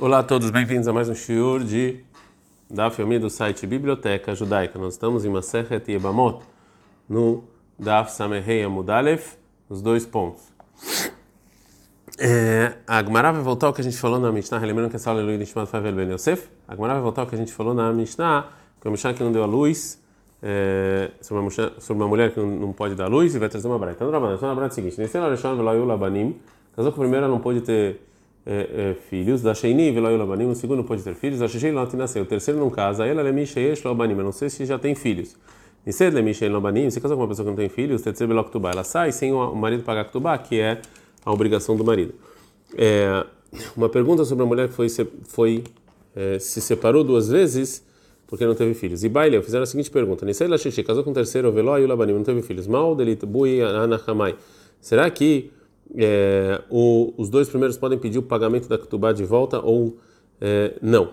Olá a todos, bem-vindos a mais um shiur de Daf Yomi do site Biblioteca Judaica. Nós estamos em Masechet Yebamot, no Daf Samehei Amudalef, os dois pontos. É, a Gemara vai voltar ao que a gente falou na Mishnah, lembrando que essa aula é Luiz Nishmat Favel Ben Yosef. A Gemara vai voltar ao que a gente falou na Mishnah, que é uma Mishnah que não deu a luz, é, sobre, uma, sobre, uma, mulher que não, pode dar luz e vai trazer uma braita. Então, a braita é o seguinte: Nesse Alexandre Veloyu Labanim, casou com a primeira, não pôde ter é, é, filhos, da Sheini Veloyu Labanim, o segundo pode ter filhos, da Shishei Lot nasceu, o terceiro não casa, ela é Misheyesh Labanim, eu não sei se já tem filhos. Nised Lemishei Labanim, se casou com uma pessoa que não tem filhos, Tetzer Belok Tubá, ela sai sem o marido pagar Tubá, que é a obrigação do marido. É, uma pergunta sobre a mulher que foi, foi é, se separou duas vezes porque não teve filhos. E Baile, fizeram a seguinte pergunta: Nisei Lashishi, casou com o terceiro, Veló e não teve filhos. Mal, Delit, Bui, Anahamai. Será que é, o, os dois primeiros podem pedir o pagamento da Ketubá de volta ou é, não?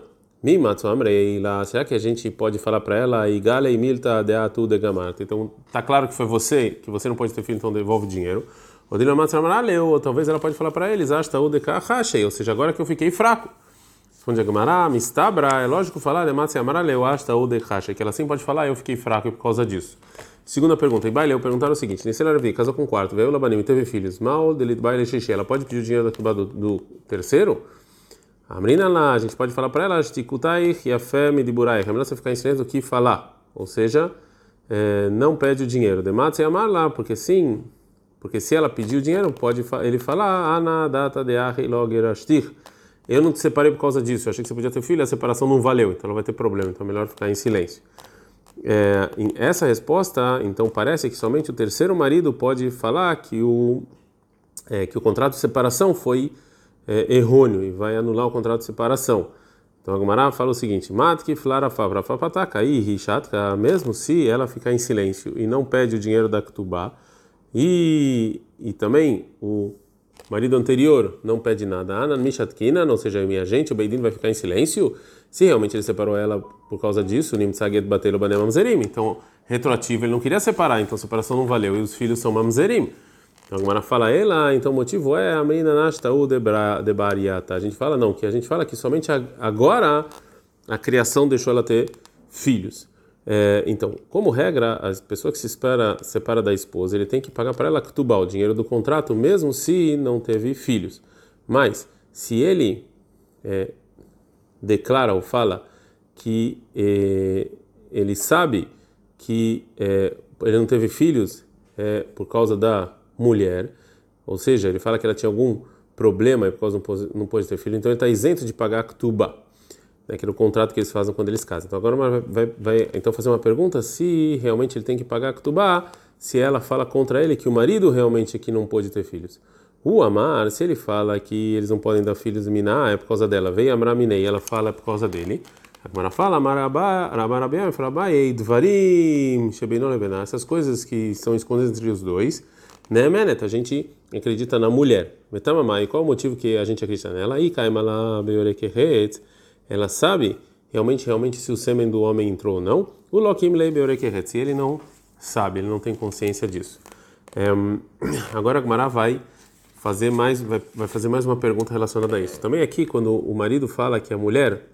Será que a gente pode falar para ela, e Milta de Gamarta? Então, tá claro que foi você, que você não pode ter filho, então devolve o dinheiro. Ou talvez ela pode falar para eles, Hashei, ou seja, agora que eu fiquei fraco. É lógico falar, dechacha, que ela sim pode falar, eu fiquei fraco por causa disso. Segunda pergunta, Ibaile, eu perguntaram o seguinte: Nesse Aravi, casou com o quarto, veio Labanim e teve filhos, mal delit baile xixi, ela pode pedir o dinheiro da do, do terceiro? A menina lá, a gente pode falar para ela, Stikutai e a fé me diburai, é melhor você ficar em silêncio do que falar, ou seja, é, não pede o dinheiro, dematse amar lá, porque sim, porque se ela pedir o dinheiro, pode ele falar, ana data de ahi logerashtir eu não te separei por causa disso, eu achei que você podia ter filho, a separação não valeu, então ela vai ter problema, então é melhor ficar em silêncio. É, essa resposta, então, parece que somente o terceiro marido pode falar que o, é, que o contrato de separação foi é, errôneo e vai anular o contrato de separação. Então a Gumara fala o seguinte: Matki flara favra fapataka e rishatka, mesmo se ela ficar em silêncio e não pede o dinheiro da Ktubá, e, e também o marido anterior não pede nada, Anan Mishatkina, ou seja, minha gente, o Beidin vai ficar em silêncio. Se realmente ele separou ela por causa disso, Nimtsaget Batelo Banem Mamzerim. Então, retroativo, ele não queria separar, então a separação não valeu. E os filhos são Mamzerim. Então, a Gemara fala ela, então o motivo é a menina Nashtau de Bariata. A gente fala, não, que a gente fala que somente agora a criação deixou ela ter filhos. É, então, como regra, a pessoa que se espera, separa da esposa, ele tem que pagar para ela ktubal, o dinheiro do contrato, mesmo se não teve filhos. Mas, se ele é, declara ou fala que é, ele sabe que é, ele não teve filhos é, por causa da mulher, ou seja, ele fala que ela tinha algum problema e por causa não pôde ter filho, então ele está isento de pagar ktubá né, que é o contrato que eles fazem quando eles casam. Então agora vai, vai, vai, então fazer uma pergunta se realmente ele tem que pagar Ktubá, se ela fala contra ele que o marido realmente aqui não pôde ter filhos. O Amar, se ele fala que eles não podem dar filhos Miná, é por causa dela. Veio Amar Minei, ela fala é por causa dele. A fala, Amarabiam, Falabai, Dvarim, Shebenon essas coisas que são escondidas entre os dois. Né, Menet? A gente acredita na mulher. Metamamai, qual o motivo que a gente acredita nela? E Kaimala Beorekeret ela sabe realmente realmente se o sêmen do homem entrou ou não. O Lokim Leibeorekeret, se ele não sabe, ele não tem consciência disso. É, agora a Gmará vai fazer mais vai, vai fazer mais uma pergunta relacionada a isso. Também aqui quando o marido fala que a mulher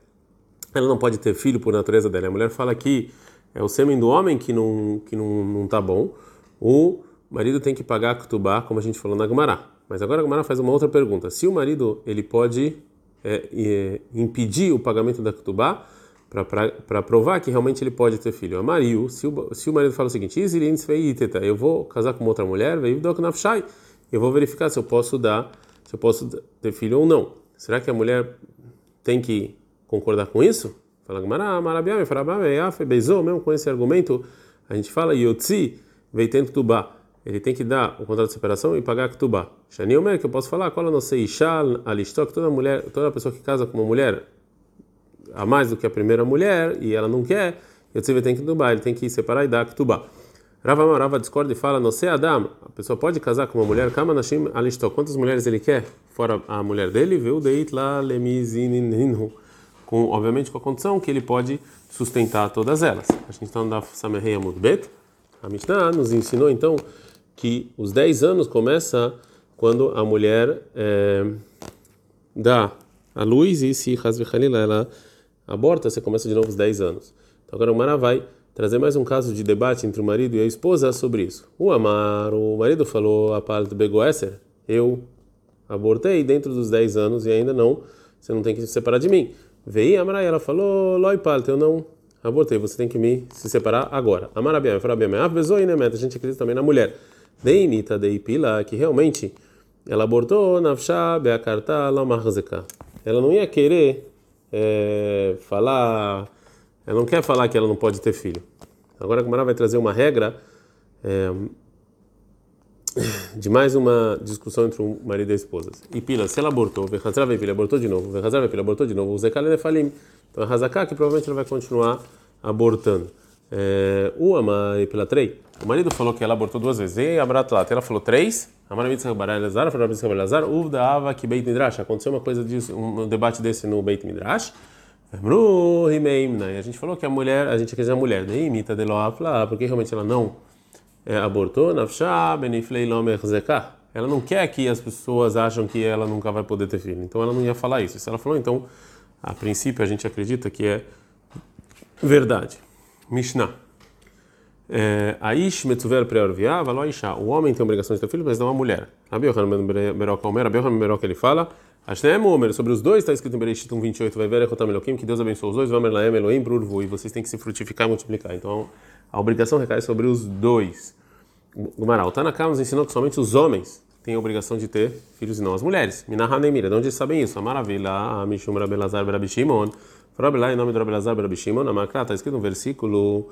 ela não pode ter filho por natureza dela, a mulher fala que é o sêmen do homem que não que não, não tá bom. O marido tem que pagar a ktubá, como a gente falou na Gmará. Mas agora a Gmará faz uma outra pergunta. Se o marido ele pode é, é, impedir o pagamento da Ketubá para provar que realmente ele pode ter filho. A Mariu, se o, se o marido fala o seguinte, eu vou casar com outra mulher, eu vou verificar se eu posso dar, se eu posso ter filho ou não. Será que a mulher tem que concordar com isso? Fala mesmo com esse argumento, a gente fala Yotzi veitento tubá ele tem que dar o contrato de separação e pagar a ketubá. Shani Omer, que eu posso falar, qual não sei, Alistok, toda mulher, toda pessoa que casa com uma mulher a mais do que a primeira mulher e ela não quer, tem que tubar, ele tem que separar e dar a ketubá. Rava Rava discorda e fala, não sei Adam, a pessoa pode casar com uma mulher, Kama Nashim Alistok, quantas mulheres ele quer, fora a mulher dele, viu, Deit lá com, obviamente com a condição que ele pode sustentar todas elas. A gente está no Daf Samerei Amudbet, a Mishnah nos ensinou então que os 10 anos começa quando a mulher é, dá a luz e se Hazvi Halila ela aborta, você começa de novo os 10 anos. Então agora o Mara vai trazer mais um caso de debate entre o marido e a esposa sobre isso. O Amar, o marido falou a parte Begoesser, eu abortei dentro dos 10 anos e ainda não, você não tem que se separar de mim. Veio a Mara ela falou, Loi Palte, eu não abortei, você tem que me se separar agora. A Marabiam, a pessoa e a gente acredita também na mulher. Deinita deipila, que realmente ela abortou nafsha beakarta lamarzeka. Ela não ia querer é, falar, ela não quer falar que ela não pode ter filho. Agora a Gemara vai trazer uma regra é, de mais uma discussão entre o marido e a esposa. E pila, se ela abortou, vechazra vepila, abortou de novo, vechazra vepila, abortou de novo, zekal falim. Então a Hazaká que provavelmente ela vai continuar abortando. É, o ama e pela trei. O marido falou que ela abortou duas vezes. E a Bratlat, ela falou três. A Maramitza Baralazar, falou Maramitza Baralazar, Uvda Ava que Beit Midrash. Aconteceu uma coisa disso, um debate desse no Beit Midrash. E a gente falou que a mulher, a gente quer dizer a mulher, daí imita de porque realmente ela não é, abortou. Ela não quer que as pessoas acham que ela nunca vai poder ter filho. Então ela não ia falar isso. Se ela falou, então, a princípio a gente acredita que é verdade. Mishnah. É, Aish. O homem tem a obrigação de ter filho, mas não a mulher. Rabi Yohanan Yohanan Meroca ele fala, Ashnem Omer, sobre os dois está escrito em Bereshit 1:28, vai ver Echotam Elohim, que Deus abençoe os dois, vai Laem Elohim Brurvu, e vocês têm que se frutificar e multiplicar. Então a obrigação recai sobre os dois. Gumaral, Tanakah nos ensinou que somente os homens têm a obrigação de ter filhos e não as mulheres. Minahá Nemira, de onde eles sabem isso? A maravilha, a Mishum Rabelazar Berabishimon, Farabelá em nome de Rabelazar Berabishimon, na Makra, está escrito no versículo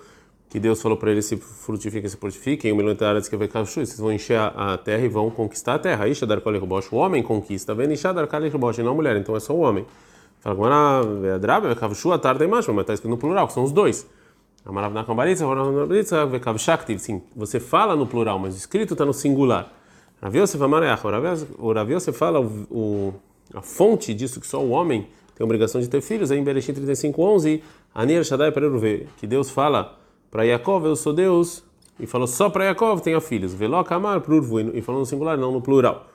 que Deus falou para eles se frutifiquem, se frutifiquem, o militar que vai vocês vão encher a terra e vão conquistar a terra. Isha dar o homem conquista, vem Isha dar e não a mulher, então é só o homem. Fala com a Drabe, Kavshu, a tarde mais, mas está escrito no plural, que são os dois. Amarav na Kambaritza, Horanabritza, Kavshaktiv, sim, você fala no plural, mas o escrito está no singular. Rav Yosef Amareach, o Rav Yosef fala o, a fonte disso que só o homem tem obrigação de ter filhos, é em Bereshit 35:11, Anir Shaddai Pereruve, que Deus fala para Yaakov eu sou Deus, e falou só para Yaakov tenha filhos. Veló Kamar Prurvu, e falou no singular, não no plural.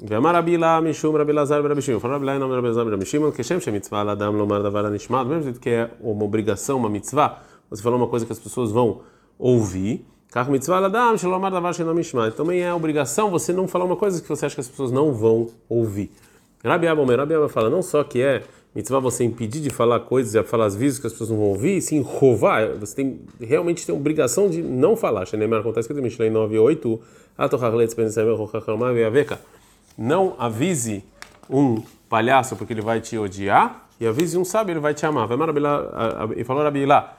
Vemar Abila Mishum Rabilazar Berabishim. Falou Rabilá em nome de Rabilazar Berabishim, que Shem Shem Mitzvah Ladam Lomar Davar Anishmad, mesmo que é uma obrigação, uma mitzvah, você falou uma coisa que as pessoas vão ouvir. Kach Mitzvah Ladam Shalomar Davar Shenam Ishmad. Também é obrigação você não falar uma coisa que você acha que as pessoas não vão ouvir. Rabi Abomer, Rabi Abomer fala não só que é mitzvah você impedir de falar coisas e falar as vezes que as pessoas não vão ouvir, sim, rovar, você tem realmente tem obrigação de não falar. Shenemar acontece que Mishlei 9:8, não avise um palhaço porque ele vai te odiar e avise um sábio ele vai te amar. E falou Rabi lá,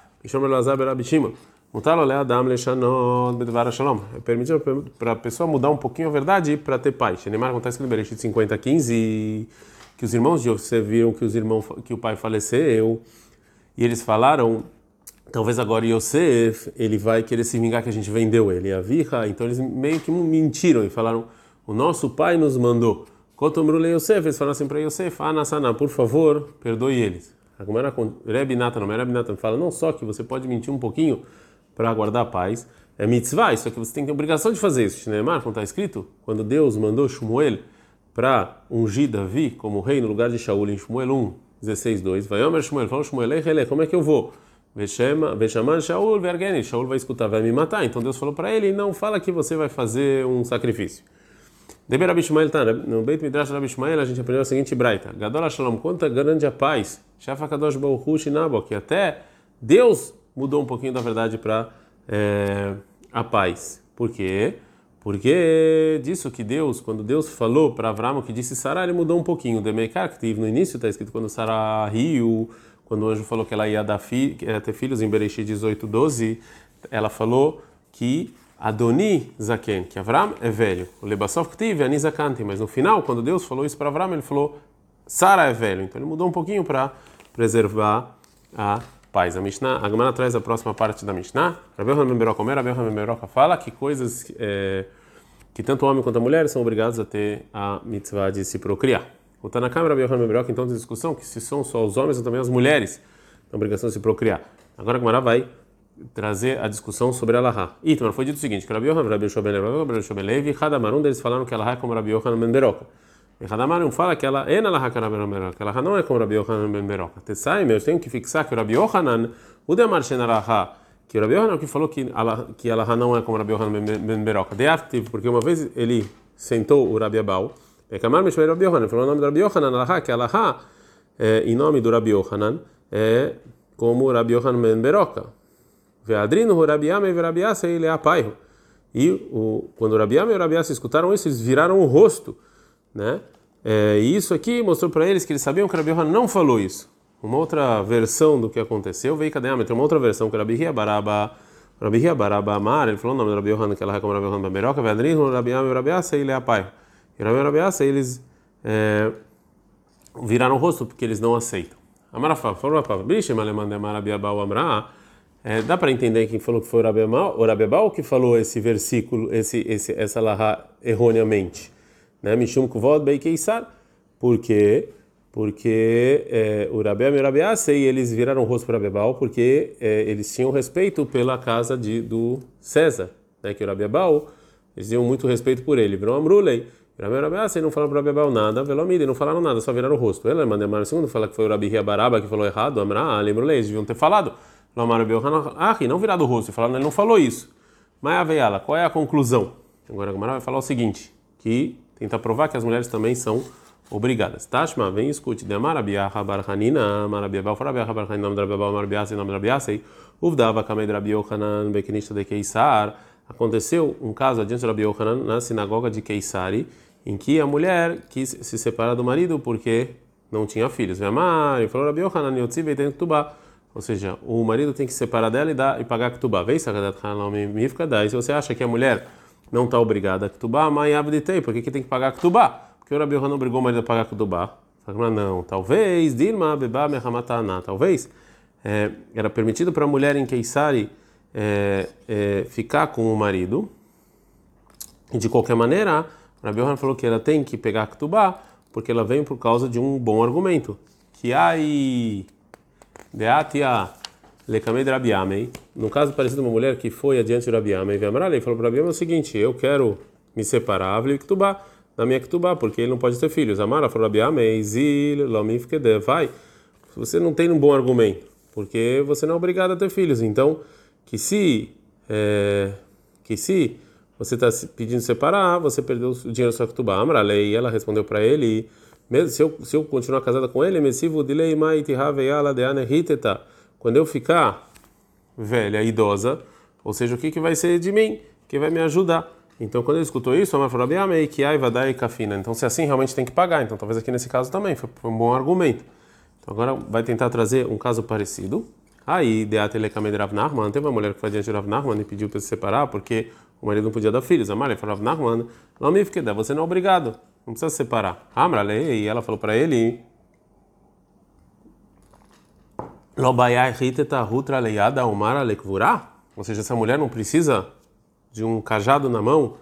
é permitido para a pessoa mudar um pouquinho a verdade para ter paz. Shenemar acontece que no Bereshit 50, 15 que os irmãos de Yosef viram que os irmãos que o pai faleceu e eles falaram talvez agora Yosef ele vai querer se vingar que a gente vendeu ele a virra então eles meio que mentiram e falaram o nosso pai nos mandou. Kotomrule Yosef eles falaram assim para Yosef Anasana por favor perdoe eles. Agora Rebbe Natan Rebbe Natan fala não só que você pode mentir um pouquinho para guardar a paz é mitzvah isso aqui você tem que ter obrigação de fazer isso. Shneemar como está escrito quando Deus mandou Shmuel para ungir Davi como rei no lugar de Shaul em Shmuel 1, 16, 2. Vai Omer Shmuel, falou Shmuel, Ei, como é que eu vou? Veshaman Shaul Vergeni, Shaul vai escutar, vai me matar. Então Deus falou para ele: não fala que você vai fazer um sacrifício. Deber Abishmael tá, no Beit Midrash Abishmael a gente aprendeu a seguinte braita: Gadol Shalom, quanta grande a paz, Shafa Kadosh Baruch Shinabo, que até Deus mudou um pouquinho da verdade para é, a paz. Por quê? Porque disso que Deus, quando Deus falou para Abraão que disse Sara, ele mudou um pouquinho. Teve no início, está escrito quando Sara riu, quando o anjo falou que ela ia dar fi, ia ter filhos em Bereshit 18, 12, ela falou que Adoni Zaken, que Avram é velho. O Lebassov teve Ani Zakante, mas no final, quando Deus falou isso para Avram, ele falou Sara é velho. Então ele mudou um pouquinho para preservar a paz. A Mishnah, a Gemara traz a próxima parte da Mishnah. Rabi Yohanan Beroca, Rabi Yohanan Beroca fala que coisas é, que tanto o homem quanto a mulher são obrigados a ter a mitzvah de se procriar. O Tanakam Rabi Yohanan Beroca então tem discussão que se são só os homens ou também as mulheres a obrigação de se procriar. Agora a Gemara vai trazer a discussão sobre a Laha. Itmar foi dito o seguinte, que Rabi Yohanan, Rabi Shobelev, Rabi Shobelev e Hadamar, um deles falaram que a Laha é como Rabi Yohanan Ben Hadamar não fala que ela é na Lahakara Ben Beroca, ela não é como Rabi Yohanan Ben Beroca. Tessai, eu tenho que fixar que o Rabi Yohanan, o Demar Shenaraha, que o Rabi Yohanan que falou que ela, que ela não é como Rabi Yohanan Ben Beroca. De active, porque uma vez ele sentou o Rabi Abau, é Kamar Mishmei Rabi Yohanan, falou o nome do Rabi Yohanan, Alaha, que Alaha, é, em nome do Rabi Yohanan, é como Rabi Yohanan Ben Beroca. Veadrino, Rabi Ame e Rabi Asa, ele é apaiho. E o, quando o Rabi Ame e o Rabi Asa escutaram isso, eles viraram o rosto né? É, e isso aqui mostrou para eles que eles sabiam que Rabi Yohanan não falou isso. Uma outra versão do que aconteceu veio cadê? Tem uma outra versão que Rabi Baraba, Rabi Baraba Amar, ele falou o nome do Rabi Yohanan que ela como Rabi Yohanan Bameroca, Vedrin, Rabi e Rabi Asa, ele é pai. E Rabi Rabi Asa, eles é, viraram o rosto porque eles não aceitam. Amarafa, falou Rafa, Biche, Malemande Amarabi Abau Amra, é, dá para entender quem falou que foi o Rabi Abau que falou esse versículo, esse, esse, essa lahá erroneamente né? Mishum Kuvod Bei Keisar. Por quê? Porque é, o Rabi e o eles viraram o rosto para Bebal porque é, eles tinham respeito pela casa de, do César, né? Que o Rabi Abal, eles tinham muito respeito por ele. Virou Amrulei. Rabi Rabi Asei não falaram para Bebal nada, Velomide, não falaram nada, só viraram o rosto. Ele mandou o segundo fala que foi o Rabi Baraba que falou errado, Amra, Lembrulei, eles deviam ter falado. Ah, não virado o rosto, falaram, ele não falou isso. Mas a qual é a conclusão? Agora a Gamara vai falar o seguinte, que tentar provar que as mulheres também são obrigadas. Tashma, vem escute. De Amarabiaha Barhanina, Amarabiabal, Farabiaha Barhanina, nome da Rabiabal, Amarabiasa, nome da Rabiasei, Uvdava Kamed Rabi Yohanan, Bekinista de Keisar. Aconteceu um caso adiante de Rabi Yohanan na sinagoga de Keisari, em que a mulher quis se separar do marido porque não tinha filhos. Vemar, e falou Rabi Yohanan, Yotzibe, tem Ketubá. Ou seja, o marido tem que se separar dela e, dar, e pagar Ketubá. Vem, Sakadat Halam, Mifka, e se você acha que a mulher não está obrigada a Ktubá, mas abditei, por que, que tem que pagar Ktubá? Porque o Rabi Yohanan obrigou o marido a pagar Ktubá. Não, talvez, Dilma, Bebá, Mehamatana, talvez é, era permitido para a mulher em Keisari é, é, ficar com o marido, e de qualquer maneira, Rabi falou que ela tem que pegar Ktubá, porque ela vem por causa de um bom argumento. Que ai, deatia Lekamed Rabi Amei, no caso parecido uma mulher que foi adiante de Rabi Amei, e falou para Rabi Amei o seguinte: eu quero me separar, Ktubá, na minha Ktubá, porque ele não pode ter filhos. Amara falou Rabi Amei, Zil, Lomifkede, vai. Você não tem um bom argumento, porque você não é obrigado a ter filhos. Então, que se, é, que se você está pedindo separar, você perdeu o dinheiro da sua Ktubá. E ela respondeu para ele: se eu, se eu continuar casada com ele, Messivo dilei maiti de anehiteta quando eu ficar velha, idosa, ou seja, o que, que vai ser de mim? Que vai me ajudar. Então, quando ele escutou isso, a mãe falou: que vai e kafina. Então, se assim, realmente tem que pagar. Então, talvez aqui nesse caso também foi, um bom argumento. Então, agora vai tentar trazer um caso parecido. Aí, Deatelekamed Rav Nachman, teve uma mulher que foi diante de Rav e pediu para se separar porque o marido não podia dar filhos. A Maria falou: Rav não me fique, você não é obrigado, não precisa se separar. Amrale, e ela falou para ele: ou seja, essa mulher não precisa de um cajado na mão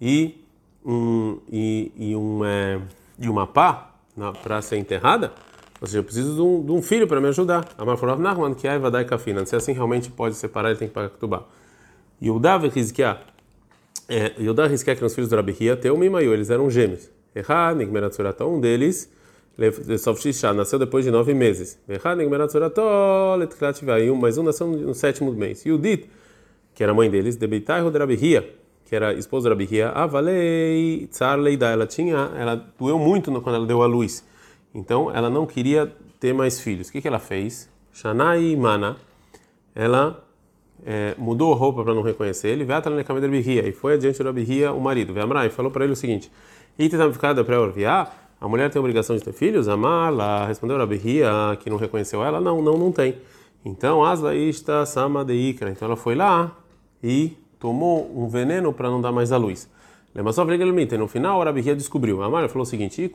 e, um, e, e, um, é, e uma pá para ser enterrada. Ou seja, eu preciso de um, de um filho para me ajudar. Amar falou, Nahman, que vai dar kafina. Se assim realmente pode separar, ele tem que pagar ketubá. E Yudá e Rizkiah, que eram os filhos do Rabi Hia, Teu Mimayu, eles eram gêmeos. Errado, um deles nasceu depois de nove meses. Mais um nasceu no sétimo mês. Yudit, que era mãe deles, Debeitai Rodrabihia, que era esposa da Rabihia, Avalei Tsar Leida, ela tinha, ela doeu muito quando ela deu a luz. Então ela não queria ter mais filhos. O que, que ela fez? Shanai Mana, ela é, mudou a roupa para não reconhecer ele, e foi adiante da Rabihia, o marido. e falou para ele o seguinte: Ititamficada pré-orviá a mulher tem a obrigação de ter filhos? Amala, respondeu Rabi Ria, que não reconheceu ela. Não, não, não tem. Então, Asla Ista Sama de Ikra. Então ela foi lá e tomou um veneno para não dar mais a luz. Lembra só no final, a Rabi Ria descobriu. A Mara falou o seguinte: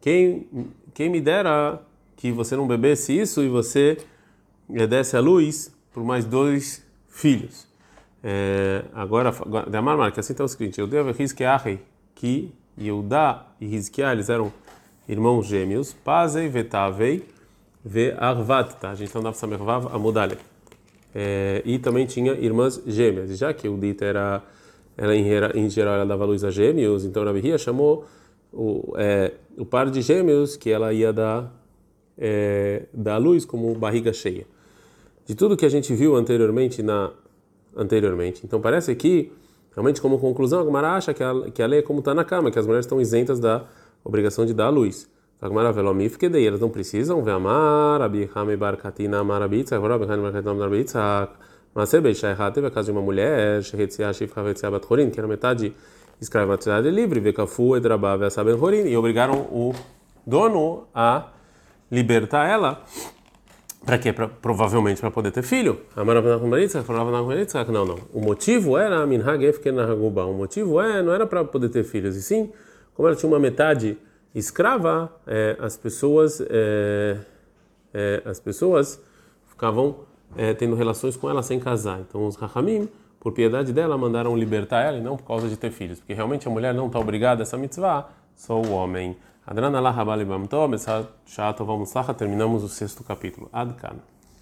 quem, quem me dera que você não bebesse isso e você desse a luz por mais dois filhos. É, agora, da Marmar, que assim está escrito: Eu devo que Yehudá e Hizkiah, eles eram irmãos gêmeos, Pazei, Vetavei, Ve Arvat, tá? A gente não dava Samervav, Amudale. É, e também tinha irmãs gêmeas, já que Yehudita era ela em, geral ela dava luz a gêmeos, então Rabi Hia chamou o, é, o par de gêmeos que ela ia dar, é, dar luz como barriga cheia. De tudo que a gente viu anteriormente na anteriormente. Então parece que realmente como conclusão a Gumara acha que a, que a lei é como está na cama, que as mulheres estão isentas da obrigação de dar luz. A Gumara velomif que daí elas não precisam ver amar, Abi Hame Barkatina Amar Abitza, Abi Hame Barkatina Amar Abitza, mas se beijar teve a casa de uma mulher, Shehetzia Shifra Vetzia Batchorin, que era metade escrava uma cidade livre, Vekafu Edrabá Vesaben Horin, e obrigaram o dono a libertar ela. Para quê? Pra, provavelmente para poder ter filho. Não, não. O motivo era O motivo é, não era para poder ter filhos, e sim, como ela tinha uma metade escrava, é, as pessoas, é, é, as pessoas ficavam é, tendo relações com ela sem casar. Então os Rahamim, por piedade dela, mandaram libertar ela e não por causa de ter filhos, porque realmente a mulher não está obrigada a essa mitzvah, só o homem. Adran Allah Habali Bamto, Terminamos o sexto capítulo. Adkan.